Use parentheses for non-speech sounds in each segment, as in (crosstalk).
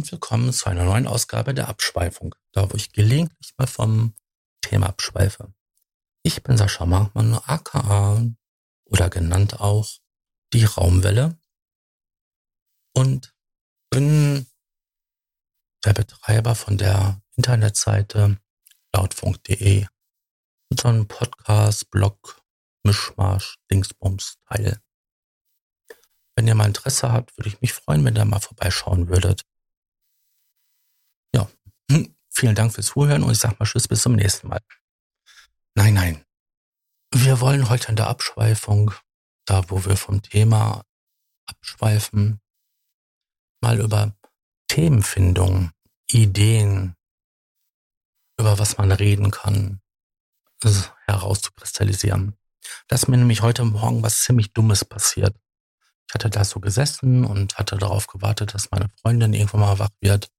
Und willkommen zu einer neuen Ausgabe der Abschweifung, da wo ich gelegentlich mal vom Thema abschweife. Ich bin Sascha Markmann, aka oder genannt auch die Raumwelle und bin der Betreiber von der Internetseite lautfunk.de und so einem Podcast, Blog, Mischmasch, Dingsbums Teil. Wenn ihr mal Interesse habt, würde ich mich freuen, wenn ihr mal vorbeischauen würdet. Vielen Dank fürs Zuhören und ich sag mal Tschüss bis zum nächsten Mal. Nein, nein. Wir wollen heute in der Abschweifung, da wo wir vom Thema abschweifen, mal über Themenfindung, Ideen, über was man reden kann, herauszukristallisieren. Das ist mir nämlich heute Morgen was ziemlich Dummes passiert. Ich hatte da so gesessen und hatte darauf gewartet, dass meine Freundin irgendwann mal wach wird.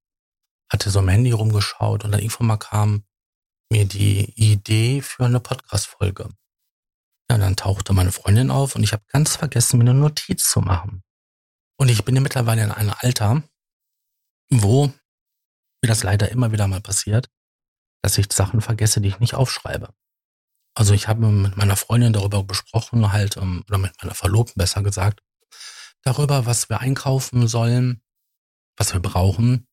Hatte so am Handy rumgeschaut und dann irgendwann mal kam mir die Idee für eine Podcast-Folge. Ja, dann tauchte meine Freundin auf und ich habe ganz vergessen, mir eine Notiz zu machen. Und ich bin ja mittlerweile in einem Alter, wo mir das leider immer wieder mal passiert, dass ich Sachen vergesse, die ich nicht aufschreibe. Also ich habe mit meiner Freundin darüber besprochen, halt, ähm, oder mit meiner Verlobten besser gesagt, darüber, was wir einkaufen sollen, was wir brauchen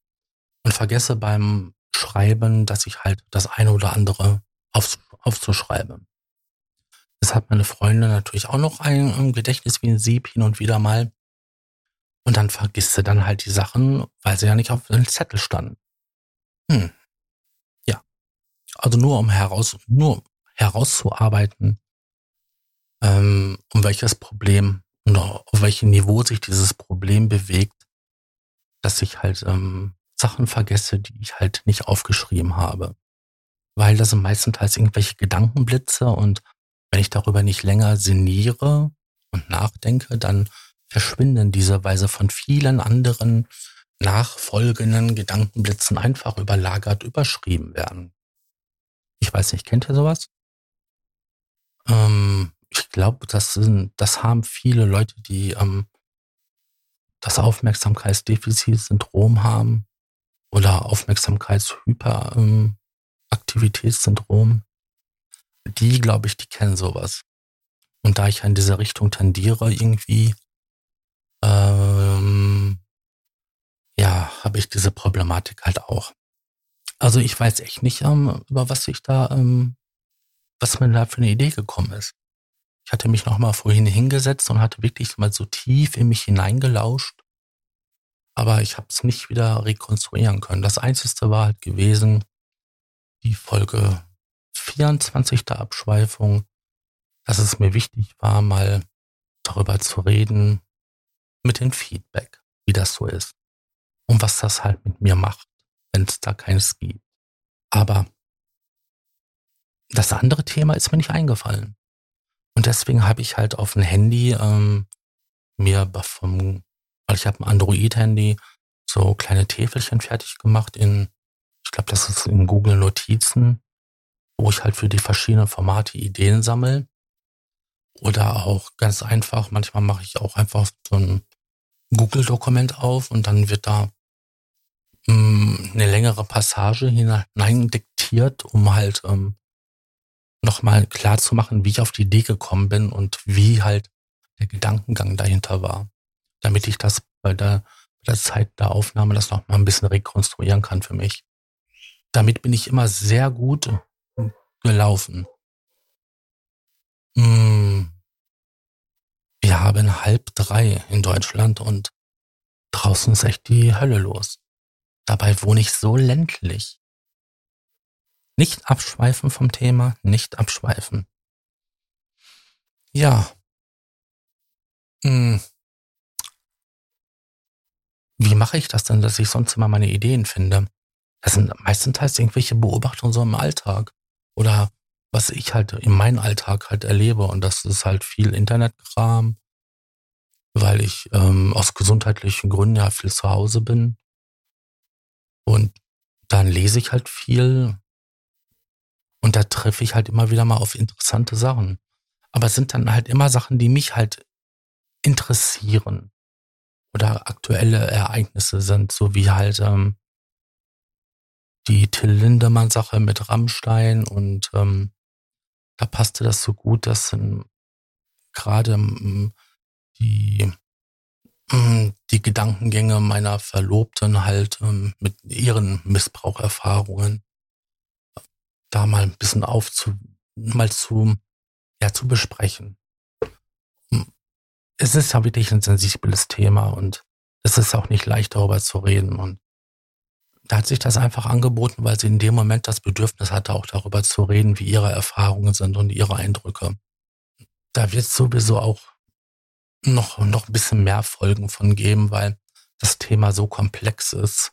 und vergesse beim Schreiben, dass ich halt das eine oder andere auf, aufzuschreiben. Das hat meine Freundin natürlich auch noch ein Gedächtnis wie ein Sieb hin und wieder mal. Und dann vergisst sie dann halt die Sachen, weil sie ja nicht auf dem Zettel standen. Hm. Ja. Also nur um heraus, nur herauszuarbeiten, ähm, um welches Problem und auf welchem Niveau sich dieses Problem bewegt, dass ich halt ähm, Sachen vergesse, die ich halt nicht aufgeschrieben habe. Weil das sind meistenteils irgendwelche Gedankenblitze und wenn ich darüber nicht länger sinniere und nachdenke, dann verschwinden diese Weise von vielen anderen nachfolgenden Gedankenblitzen einfach überlagert überschrieben werden. Ich weiß nicht, kennt ihr sowas? Ähm, ich glaube, das sind, das haben viele Leute, die ähm, das Aufmerksamkeitsdefizitsyndrom haben oder Aufmerksamkeitshyperaktivitätssyndrom. Die, glaube ich, die kennen sowas. Und da ich in diese Richtung tendiere, irgendwie, ähm, ja, habe ich diese Problematik halt auch. Also ich weiß echt nicht, ähm, über was ich da, ähm, was mir da für eine Idee gekommen ist. Ich hatte mich nochmal vorhin hingesetzt und hatte wirklich mal so tief in mich hineingelauscht. Aber ich habe es nicht wieder rekonstruieren können. Das Einzige war halt gewesen, die Folge 24 der Abschweifung, dass es mir wichtig war, mal darüber zu reden, mit dem Feedback, wie das so ist. Und was das halt mit mir macht, wenn es da keines gibt. Aber das andere Thema ist mir nicht eingefallen. Und deswegen habe ich halt auf dem Handy ähm, mir vom, weil ich habe ein Android-Handy, so kleine Täfelchen fertig gemacht in, ich glaube, das ist in Google Notizen, wo ich halt für die verschiedenen Formate Ideen sammle. Oder auch ganz einfach, manchmal mache ich auch einfach so ein Google-Dokument auf und dann wird da mh, mm, eine längere Passage hinein diktiert, um halt ähm, nochmal klar zu machen, wie ich auf die Idee gekommen bin und wie halt der Gedankengang dahinter war, damit ich das bei der, bei der Zeit der Aufnahme das nochmal ein bisschen rekonstruieren kann für mich. Damit bin ich immer sehr gut gelaufen. Hm. Wir haben halb drei in Deutschland und draußen ist echt die Hölle los. Dabei wohne ich so ländlich. Nicht abschweifen vom Thema, nicht abschweifen. Ja. Hm. Wie mache ich das denn, dass ich sonst immer meine Ideen finde? Das sind meistenteils irgendwelche Beobachtungen so im Alltag. Oder was ich halt in meinem Alltag halt erlebe. Und das ist halt viel Internetkram, weil ich ähm, aus gesundheitlichen Gründen ja viel zu Hause bin. Und dann lese ich halt viel, und da treffe ich halt immer wieder mal auf interessante Sachen. Aber es sind dann halt immer Sachen, die mich halt interessieren oder aktuelle Ereignisse sind, so wie halt ähm, die Till Lindemann-Sache mit Rammstein und ähm, da passte das so gut, dass gerade die ähm, die Gedankengänge meiner Verlobten halt ähm, mit ihren Missbraucherfahrungen da mal ein bisschen aufzu, mal zu, ja, zu besprechen. Es ist ja wirklich ein sensibles Thema und es ist auch nicht leicht darüber zu reden und da hat sich das einfach angeboten, weil sie in dem Moment das Bedürfnis hatte, auch darüber zu reden, wie ihre Erfahrungen sind und ihre Eindrücke. Da wird sowieso auch noch, noch ein bisschen mehr Folgen von geben, weil das Thema so komplex ist,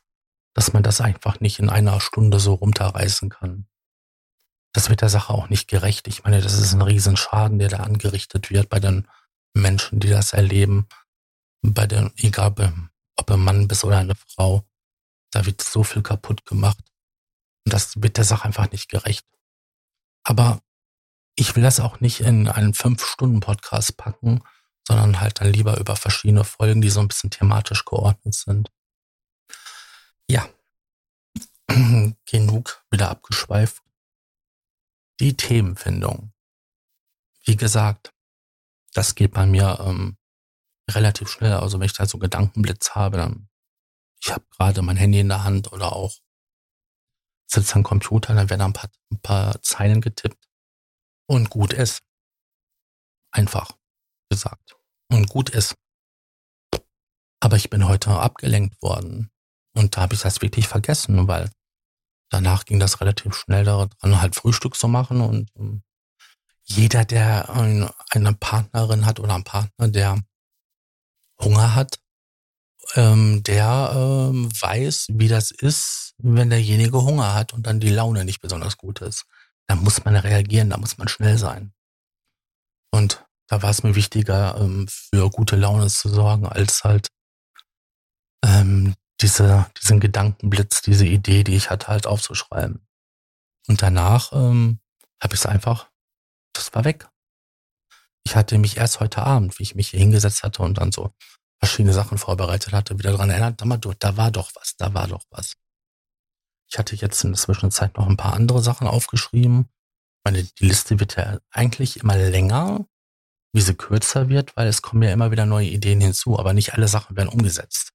dass man das einfach nicht in einer Stunde so runterreißen kann. Das wird der Sache auch nicht gerecht. Ich meine, das ist ein Riesenschaden, der da angerichtet wird bei den Menschen, die das erleben. Bei den, egal ob ein Mann bist oder eine Frau. Da wird so viel kaputt gemacht. Und das wird der Sache einfach nicht gerecht. Aber ich will das auch nicht in einen Fünf-Stunden-Podcast packen, sondern halt dann lieber über verschiedene Folgen, die so ein bisschen thematisch geordnet sind. Ja, (clears throat) genug wieder abgeschweift. Die Themenfindung. Wie gesagt, das geht bei mir ähm, relativ schnell. Also wenn ich da so Gedankenblitz habe, dann ich habe gerade mein Handy in der Hand oder auch sitze am Computer, dann werden ein paar, ein paar Zeilen getippt und gut ist. Einfach gesagt. Und gut ist. Aber ich bin heute abgelenkt worden. Und da habe ich das wirklich vergessen, weil danach ging das relativ schnell daran, halt Frühstück zu machen. Und ähm, jeder, der ein, eine Partnerin hat oder einen Partner, der Hunger hat, ähm, der ähm, weiß, wie das ist, wenn derjenige Hunger hat und dann die Laune nicht besonders gut ist. Da muss man reagieren, da muss man schnell sein. Und da war es mir wichtiger, ähm, für gute Laune zu sorgen, als halt ähm, diese, diesen Gedankenblitz, diese Idee, die ich hatte, halt aufzuschreiben. Und danach ähm, habe ich es einfach, das war weg. Ich hatte mich erst heute Abend, wie ich mich hier hingesetzt hatte und dann so verschiedene Sachen vorbereitet hatte, wieder daran erinnert, da war doch was, da war doch was. Ich hatte jetzt in der Zwischenzeit noch ein paar andere Sachen aufgeschrieben. Meine, die Liste wird ja eigentlich immer länger, wie sie kürzer wird, weil es kommen ja immer wieder neue Ideen hinzu, aber nicht alle Sachen werden umgesetzt.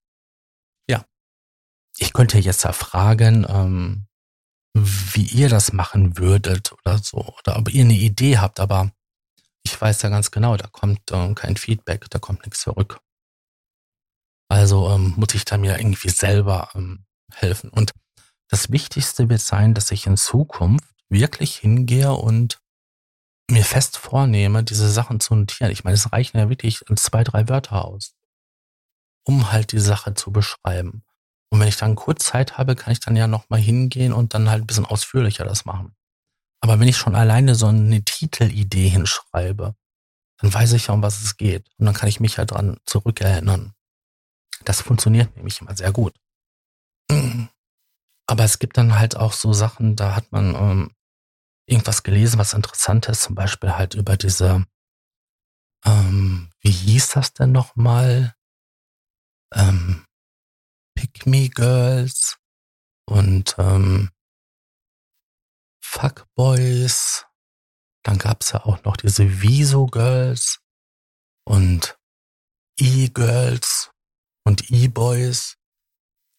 Ja. Ich könnte jetzt da fragen, ähm, wie ihr das machen würdet oder so, oder ob ihr eine Idee habt, aber ich weiß ja ganz genau, da kommt ähm, kein Feedback, da kommt nichts zurück. Also ähm, muss ich da mir irgendwie selber ähm, helfen. Und das Wichtigste wird sein, dass ich in Zukunft wirklich hingehe und mir fest vornehme, diese Sachen zu notieren. Ich meine, es reichen ja wirklich zwei, drei Wörter aus, um halt die Sache zu beschreiben. Und wenn ich dann kurz Zeit habe, kann ich dann ja nochmal hingehen und dann halt ein bisschen ausführlicher das machen. Aber wenn ich schon alleine so eine Titelidee hinschreibe, dann weiß ich ja, um was es geht. Und dann kann ich mich ja dran zurückerinnern. Das funktioniert nämlich immer sehr gut. Aber es gibt dann halt auch so Sachen, da hat man ähm, irgendwas gelesen, was interessant ist, zum Beispiel halt über diese, ähm, wie hieß das denn nochmal? Ähm, Pick Me Girls und ähm, Fuckboys. Dann gab's ja auch noch diese Viso Girls und E-Girls und E-Boys.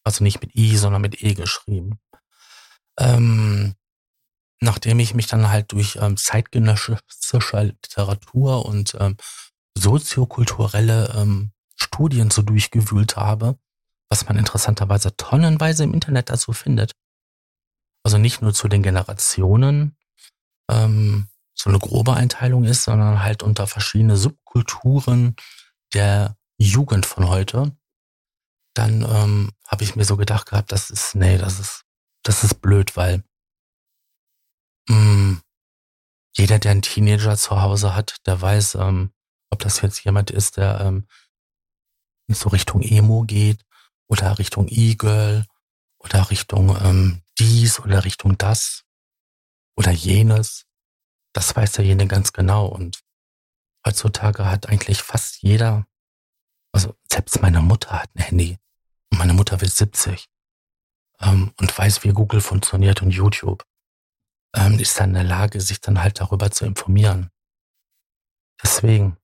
Also nicht mit I, sondern mit E geschrieben. Ähm, nachdem ich mich dann halt durch ähm, zeitgenössische Literatur und ähm, soziokulturelle ähm, Studien so durchgewühlt habe, was man interessanterweise tonnenweise im Internet dazu findet. Also nicht nur zu den Generationen ähm, so eine grobe Einteilung ist, sondern halt unter verschiedene Subkulturen der Jugend von heute. Dann ähm, habe ich mir so gedacht gehabt, das ist, nee, das ist, das ist blöd, weil mh, mm, jeder, der einen Teenager zu Hause hat, der weiß, ähm, ob das jetzt jemand ist, der ähm, so Richtung Emo geht oder Richtung E-Girl oder Richtung ähm, dies oder Richtung das oder jenes. Das weiß der jene ganz genau. Und heutzutage hat eigentlich fast jeder Also selbst meine Mutter hat ein Handy und meine Mutter wird 70 ähm, und weiß, wie Google funktioniert und YouTube. Ähm, ist dann in der Lage, sich dann halt darüber zu informieren. Deswegen,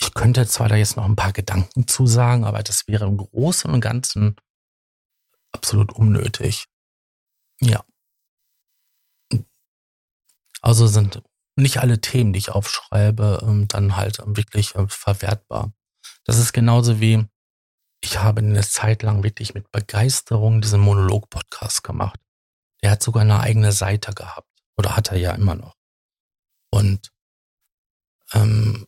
ich könnte zwar da jetzt noch ein paar Gedanken zu sagen, aber das wäre im Großen und Ganzen absolut unnötig. Ja. Also sind nicht alle Themen, die ich aufschreibe, ähm, dann halt wirklich äh, verwertbar. Das ist genauso wie, ich habe eine Zeit lang wirklich mit Begeisterung diesen Monolog-Podcast gemacht. Der hat sogar eine eigene Seite gehabt. Oder hat er ja immer noch. Und ähm,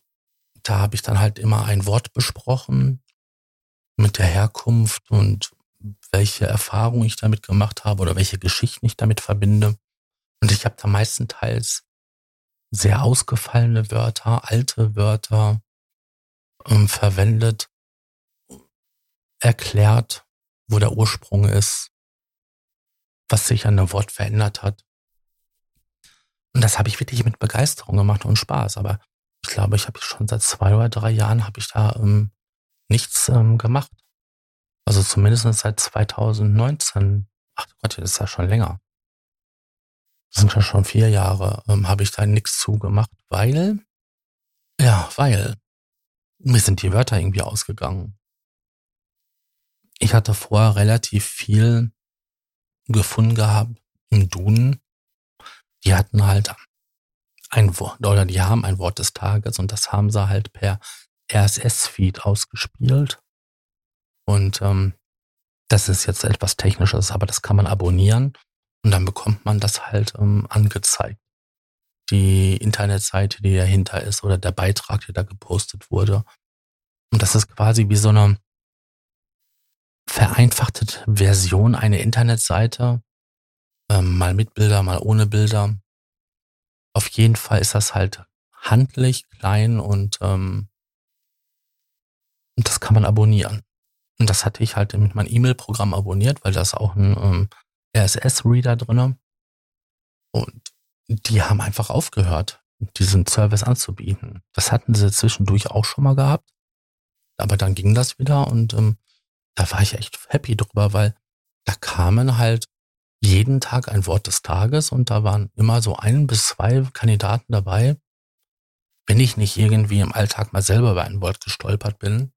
da habe ich dann halt immer ein Wort besprochen mit der Herkunft und welche Erfahrungen ich damit gemacht habe oder welche Geschichten ich damit verbinde. Und ich habe da meistenteils sehr ausgefallene Wörter, alte Wörter ähm, verwendet, erklärt, wo der Ursprung ist, was sich an dem Wort verändert hat. Und das habe ich wirklich mit Begeisterung gemacht und Spaß. Aber glaube, ich habe schon seit zwei oder drei Jahren habe ich da ähm, nichts ähm, gemacht. Also zumindest seit 2019. Ach Gott, das ist ja schon länger. Das sind ja schon vier Jahre, ähm, habe ich da nichts zugemacht, weil, ja, weil mir sind die Wörter irgendwie ausgegangen. Ich hatte vorher relativ viel gefunden gehabt im Duden. Die hatten halt ein Wort, oder die haben ein Wort des Tages und das haben sie halt per RSS-Feed ausgespielt. Und ähm, das ist jetzt etwas Technisches, aber das kann man abonnieren und dann bekommt man das halt ähm, angezeigt. Die Internetseite, die dahinter ist oder der Beitrag, der da gepostet wurde. Und das ist quasi wie so eine vereinfachte Version einer Internetseite. Ähm, mal mit Bilder, mal ohne Bilder. Auf jeden Fall ist das halt handlich, klein und, ähm, das kann man abonnieren. Und das hatte ich halt mit meinem E-Mail-Programm abonniert, weil das auch ein ähm, RSS-Reader drinne. Und die haben einfach aufgehört, diesen Service anzubieten. Das hatten sie zwischendurch auch schon mal gehabt. Aber dann ging das wieder und ähm, da war ich echt happy drüber, weil da kamen halt jeden Tag ein Wort des Tages und da waren immer so ein bis zwei Kandidaten dabei. Wenn ich nicht irgendwie im Alltag mal selber über ein Wort gestolpert bin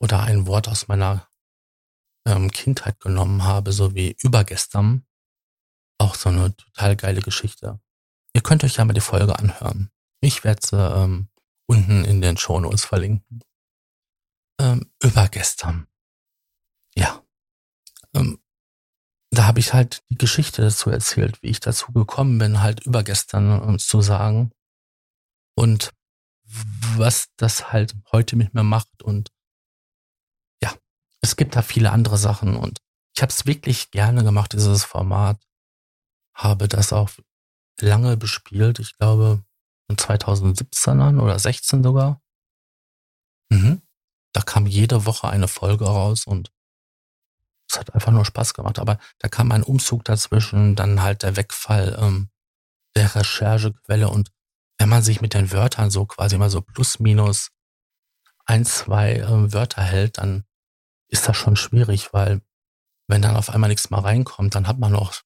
oder ein Wort aus meiner ähm, Kindheit genommen habe, so wie übergestern. Auch so eine total geile Geschichte. Ihr könnt euch ja mal die Folge anhören. Ich werde sie ähm, unten in den Show Notes verlinken. Ähm, übergestern. Ja. Ähm, da habe ich halt die Geschichte dazu erzählt, wie ich dazu gekommen bin, halt übergestern äh, zu sagen. Und was das halt heute mit mir macht und es gibt da viele andere Sachen und ich habe es wirklich gerne gemacht, dieses Format. Habe das auch lange bespielt, ich glaube in 2017 an oder 16 sogar. Mhm. Da kam jede Woche eine Folge raus und es hat einfach nur Spaß gemacht. Aber da kam ein Umzug dazwischen, dann halt der Wegfall ähm, der Recherchequelle und wenn man sich mit den Wörtern so quasi mal so plus minus ein, zwei äh, Wörter hält, dann ist das schon schwierig, weil wenn dann auf einmal nichts mehr reinkommt, dann hat man noch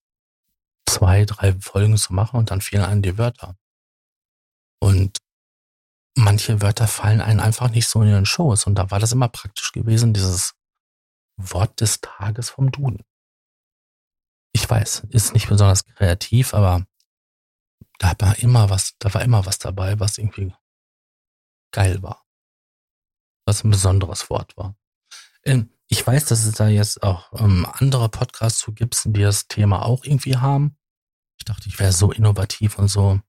zwei, drei Folgen zu machen und dann fehlen einem die Wörter. Und manche Wörter fallen einem einfach nicht so in den Shows. Und da war das immer praktisch gewesen, dieses Wort des Tages vom Duden. Ich weiß, ist nicht besonders kreativ, aber da war immer was, da war immer was dabei, was irgendwie geil war. Was ein besonderes Wort war. Ähm, ich weiß, dass es da jetzt auch ähm, andere Podcasts zu gibt, die das Thema auch irgendwie haben. Ich dachte, ich wäre so innovativ und so.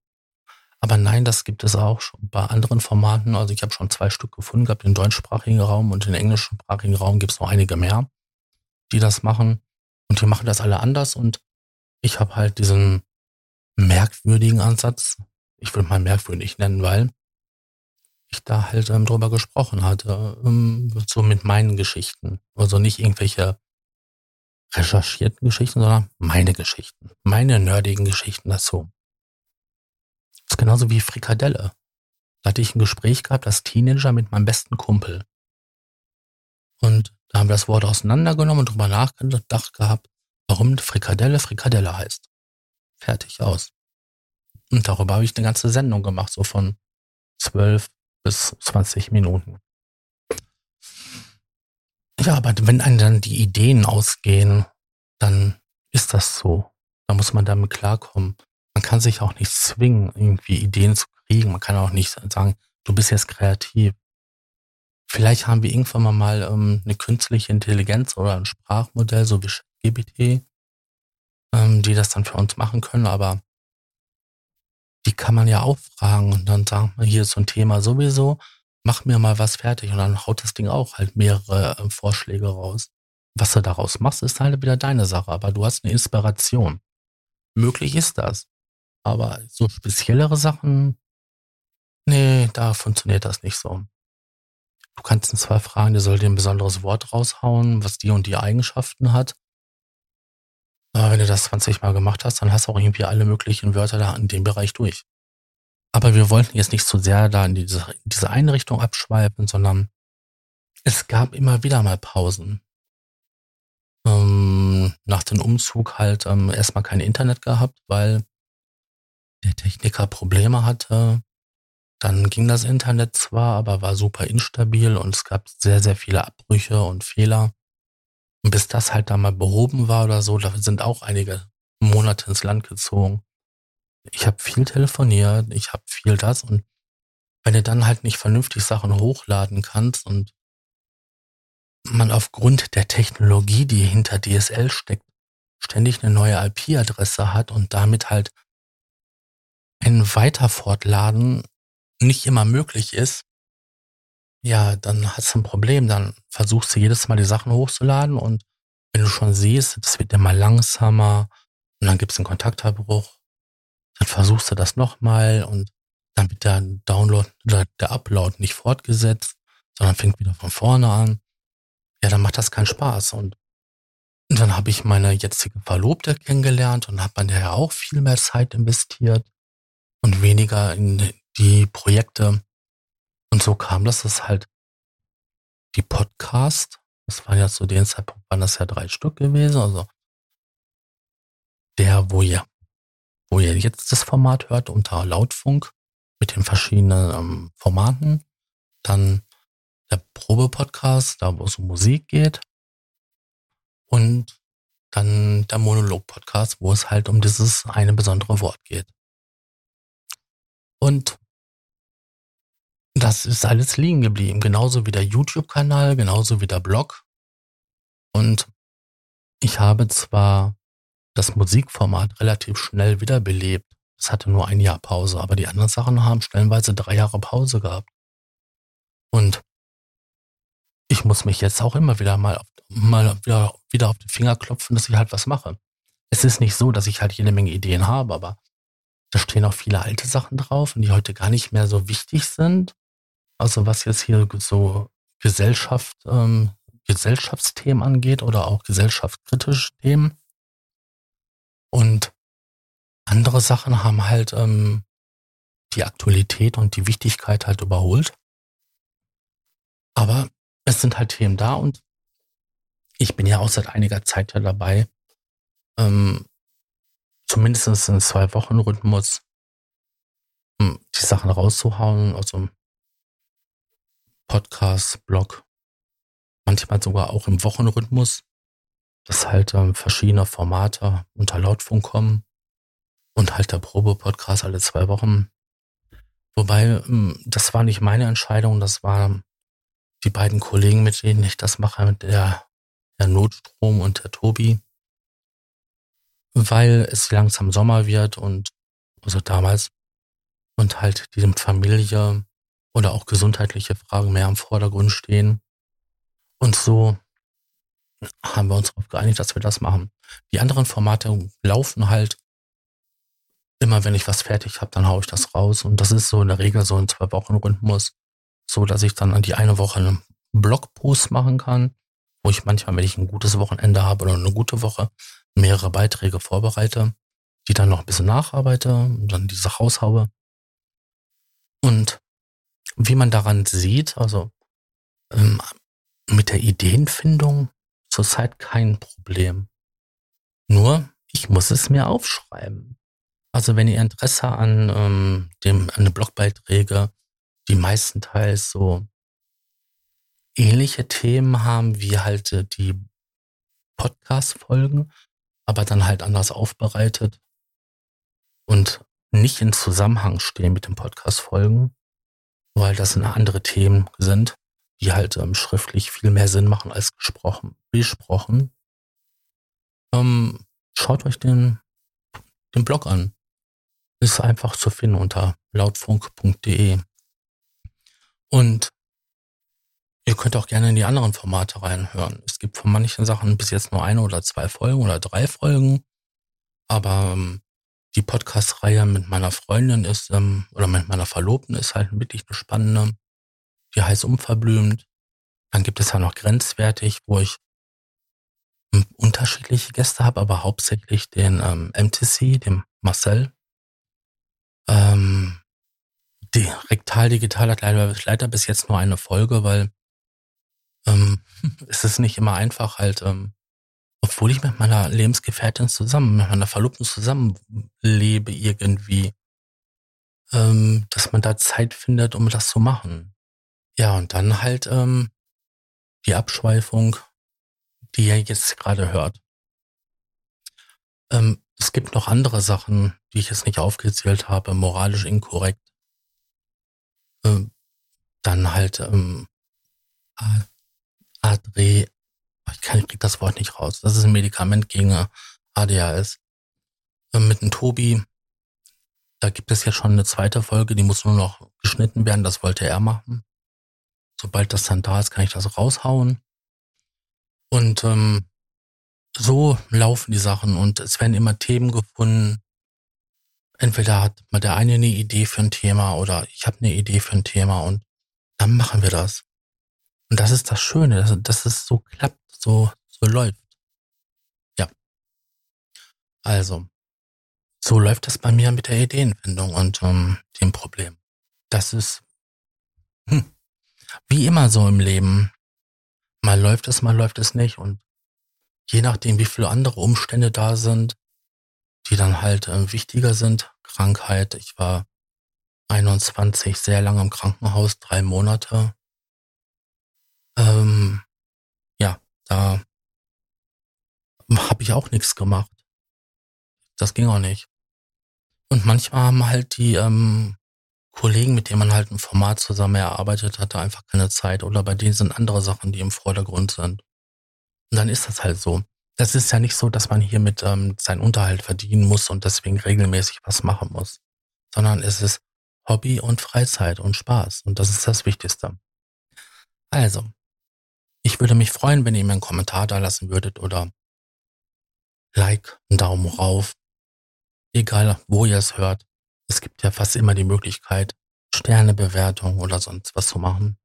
Aber nein, das gibt es auch schon bei anderen Formaten. Also ich habe schon zwei Stück gefunden gehabt, im deutschsprachigen Raum und im englischsprachigen Raum gibt es noch einige mehr, die das machen. Und die machen das alle anders. Und ich habe halt diesen merkwürdigen Ansatz. Ich würde mal merkwürdig nennen, weil ich da halt ähm, drüber gesprochen hatte, ähm, so mit meinen Geschichten. Also nicht irgendwelche recherchierten Geschichten, sondern meine Geschichten, meine nerdigen Geschichten dazu. Das ist genauso wie Frikadelle. Da hatte ich ein Gespräch gehabt als Teenager mit meinem besten Kumpel. Und da haben wir das Wort auseinandergenommen und drüber nachgedacht gehabt, warum Frikadelle Frikadelle heißt. Fertig aus. Und darüber habe ich eine ganze Sendung gemacht, so von 12 bis 20 Minuten. Ja, aber wenn einem dann die Ideen ausgehen, dann ist das so. Da muss man damit klarkommen. Man kann sich auch nicht zwingen, irgendwie Ideen zu kriegen. Man kann auch nicht sagen, du bist jetzt kreativ. Vielleicht haben wir irgendwann mal ähm, eine künstliche Intelligenz oder ein Sprachmodell, so wie GPT, ähm, die das dann für uns machen können, aber die kann man ja auch fragen und dann sagen, hier ist so ein Thema sowieso, mach mir mal was fertig und dann haut das Ding auch halt mehrere äh, Vorschläge raus. Was du daraus machst, ist halt wieder deine Sache, aber du hast eine Inspiration. Möglich ist das. Aber so speziellere Sachen, nee, da funktioniert das nicht so. Du kannst ihn zwar fragen, der soll dir ein besonderes Wort raushauen, was die und die Eigenschaften hat. Aber wenn du das 20 Mal gemacht hast, dann hast du auch irgendwie alle möglichen Wörter da in dem Bereich durch. Aber wir wollten jetzt nicht zu so sehr da in diese, in diese Einrichtung abschweifen, sondern es gab immer wieder mal Pausen. Ähm, nach dem Umzug halt ähm, erstmal kein Internet gehabt, weil der Techniker Probleme hatte. Dann ging das Internet zwar, aber war super instabil und es gab sehr, sehr viele Abbrüche und Fehler. Und bis das halt da mal behoben war oder so, da sind auch einige Monate ins Land gezogen. Ich habe viel telefoniert, ich habe viel das und wenn du dann halt nicht vernünftig Sachen hochladen kannst und man aufgrund der Technologie, die hinter DSL steckt, ständig eine neue IP-Adresse hat und damit halt ein Weiterfortladen nicht immer möglich ist, ja, dann hast du ein Problem. Dann versuchst du jedes Mal die Sachen hochzuladen und wenn du schon siehst, das wird immer langsamer und dann gibt es einen Kontaktabbruch, dann versuchst du das nochmal und dann wird der Download oder der Upload nicht fortgesetzt, sondern fängt wieder von vorne an. Ja, dann macht das keinen Spaß. Und, dann habe ich meine jetzige Verlobte kennengelernt und habe an der ja auch viel mehr Zeit investiert und weniger in die Projekte, und so kam das, dass halt die Podcast, das war ja zu dem Zeitpunkt, waren das ja drei Stück gewesen, also der, wo ihr, wo ihr jetzt das Format hört, unter Lautfunk mit den verschiedenen ähm, Formaten, dann der Probe-Podcast, da wo es um Musik geht. Und dann der Monolog-Podcast, wo es halt um dieses eine besondere Wort geht. Und das ist alles liegen geblieben. Genauso wie der YouTube-Kanal, genauso wie der Blog. Und ich habe zwar das Musikformat relativ schnell wiederbelebt. Es hatte nur ein Jahr Pause, aber die anderen Sachen haben stellenweise drei Jahre Pause gehabt. Und ich muss mich jetzt auch immer wieder mal, auf, mal wieder, wieder auf die Finger klopfen, dass ich halt was mache. Es ist nicht so, dass ich halt jede Menge Ideen habe, aber da stehen auch viele alte Sachen drauf die heute gar nicht mehr so wichtig sind. Also was jetzt hier so Gesellschaft, ähm, Gesellschaftsthemen angeht oder auch gesellschaftskritische Themen. Und andere Sachen haben halt ähm, die Aktualität und die Wichtigkeit halt überholt. Aber es sind halt Themen da und ich bin ja auch seit einiger Zeit ja dabei, ähm, zumindest in zwei Wochen Rhythmus die Sachen rauszuhauen. Also Podcast, Blog, manchmal sogar auch im Wochenrhythmus, dass halt ähm, verschiedene Formate unter Lautfunk kommen und halt der Probe-Podcast alle zwei Wochen. Wobei, ähm, das war nicht meine Entscheidung, das waren die beiden Kollegen, mit denen ich das mache, mit der, der Notstrom und der Tobi, weil es langsam Sommer wird und also damals und halt die Familie oder auch gesundheitliche Fragen mehr im Vordergrund stehen. Und so haben wir uns darauf geeinigt, dass wir das machen. Die anderen Formate laufen halt immer, wenn ich was fertig habe, dann haue ich das raus. Und das ist so in der Regel so ein zwei Wochen Rhythmus, so dass ich dann an die eine Woche einen Blogpost machen kann, wo ich manchmal, wenn ich ein gutes Wochenende habe oder eine gute Woche, mehrere Beiträge vorbereite, die dann noch ein bisschen nacharbeite und dann diese raushaue. Und wie man daran sieht, also ähm, mit der Ideenfindung zurzeit kein Problem. Nur, ich muss es mir aufschreiben. Also wenn ihr Interesse an ähm, dem an den Blogbeiträge, die meistenteils so ähnliche Themen haben wie halt äh, die Podcast-Folgen, aber dann halt anders aufbereitet und nicht in Zusammenhang stehen mit den Podcast-Folgen, weil das andere Themen sind, die halt ähm, schriftlich viel mehr Sinn machen als gesprochen, besprochen. Ähm, schaut euch den, den Blog an. Ist einfach zu finden unter lautfunk.de. Und ihr könnt auch gerne in die anderen Formate reinhören. Es gibt von manchen Sachen bis jetzt nur eine oder zwei Folgen oder drei Folgen. Aber ähm, die Podcast-Reihe mit meiner Freundin ist, ähm, oder mit meiner Verlobten ist halt wirklich eine spannende. Die heißt Unverblümt. Dann gibt es ja noch Grenzwertig, wo ich ähm, unterschiedliche Gäste habe, aber hauptsächlich den ähm, MTC, dem Marcel. Ähm, die Rektal Digital hat leider, leider bis jetzt nur eine Folge, weil ähm, es ist nicht immer einfach halt ähm, obwohl ich mit meiner Lebensgefährtin zusammen, mit meiner Verlobten zusammenlebe irgendwie, ähm, dass man da Zeit findet, um das zu machen. Ja, und dann halt ähm, die Abschweifung, die ihr jetzt gerade hört. Ähm, es gibt noch andere Sachen, die ich jetzt nicht aufgezählt habe, moralisch inkorrekt. Ähm, dann halt ähm, Adre ich, kann, ich krieg das Wort nicht raus. Das ist ein Medikament gegen ADHS. Ähm, mit dem Tobi, da gibt es ja schon eine zweite Folge, die muss nur noch geschnitten werden, das wollte er machen. Sobald das dann da ist, kann ich das raushauen. Und ähm, so laufen die Sachen und es werden immer Themen gefunden. Entweder hat mal der eine eine Idee für ein Thema oder ich habe eine Idee für ein Thema und dann machen wir das. Und das ist das Schöne, dass, dass es so klappt so, so läuft. Ja. Also, so läuft das bei mir mit der Ideenfindung und ähm, dem Problem. Das ist hm, wie immer so im Leben. Mal läuft es, mal läuft es nicht. Und je nachdem, wie viele andere Umstände da sind, die dann halt äh, wichtiger sind, Krankheit. Ich war 21 sehr lange im Krankenhaus, drei Monate. Ähm, da habe ich auch nichts gemacht. Das ging auch nicht. Und manchmal haben halt die ähm, Kollegen, mit denen man halt ein Format zusammen erarbeitet hatte, einfach keine Zeit oder bei denen sind andere Sachen, die im Vordergrund sind. Und dann ist das halt so. Das ist ja nicht so, dass man hier mit ähm, seinen Unterhalt verdienen muss und deswegen regelmäßig was machen muss, sondern es ist Hobby und Freizeit und Spaß und das ist das Wichtigste. Also, würde mich freuen, wenn ihr mir einen Kommentar da lassen würdet oder Like, einen Daumen rauf. Egal, wo ihr es hört. Es gibt ja fast immer die Möglichkeit, Sternebewertung oder sonst was zu machen.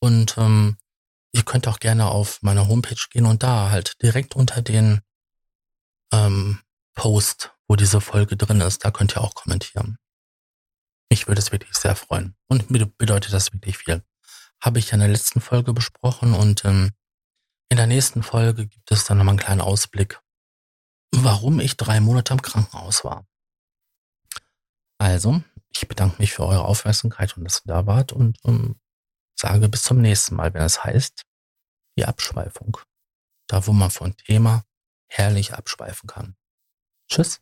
Und ähm, ihr könnt auch gerne auf meine Homepage gehen und da halt direkt unter den ähm, Post, wo diese Folge drin ist, da könnt ihr auch kommentieren. Mich würde es wirklich sehr freuen. Und mir bedeutet das wirklich viel habe ich ja in der letzten Folge besprochen und ähm, in der nächsten Folge gibt es dann nochmal einen kleinen Ausblick, warum ich drei Monate im Krankenhaus war. Also, ich bedanke mich für eure Aufmerksamkeit und dass ihr da wart und ähm, sage bis zum nächsten Mal, wenn es heißt, die Abschweifung. Da, wo man von Thema herrlich abschweifen kann. Tschüss.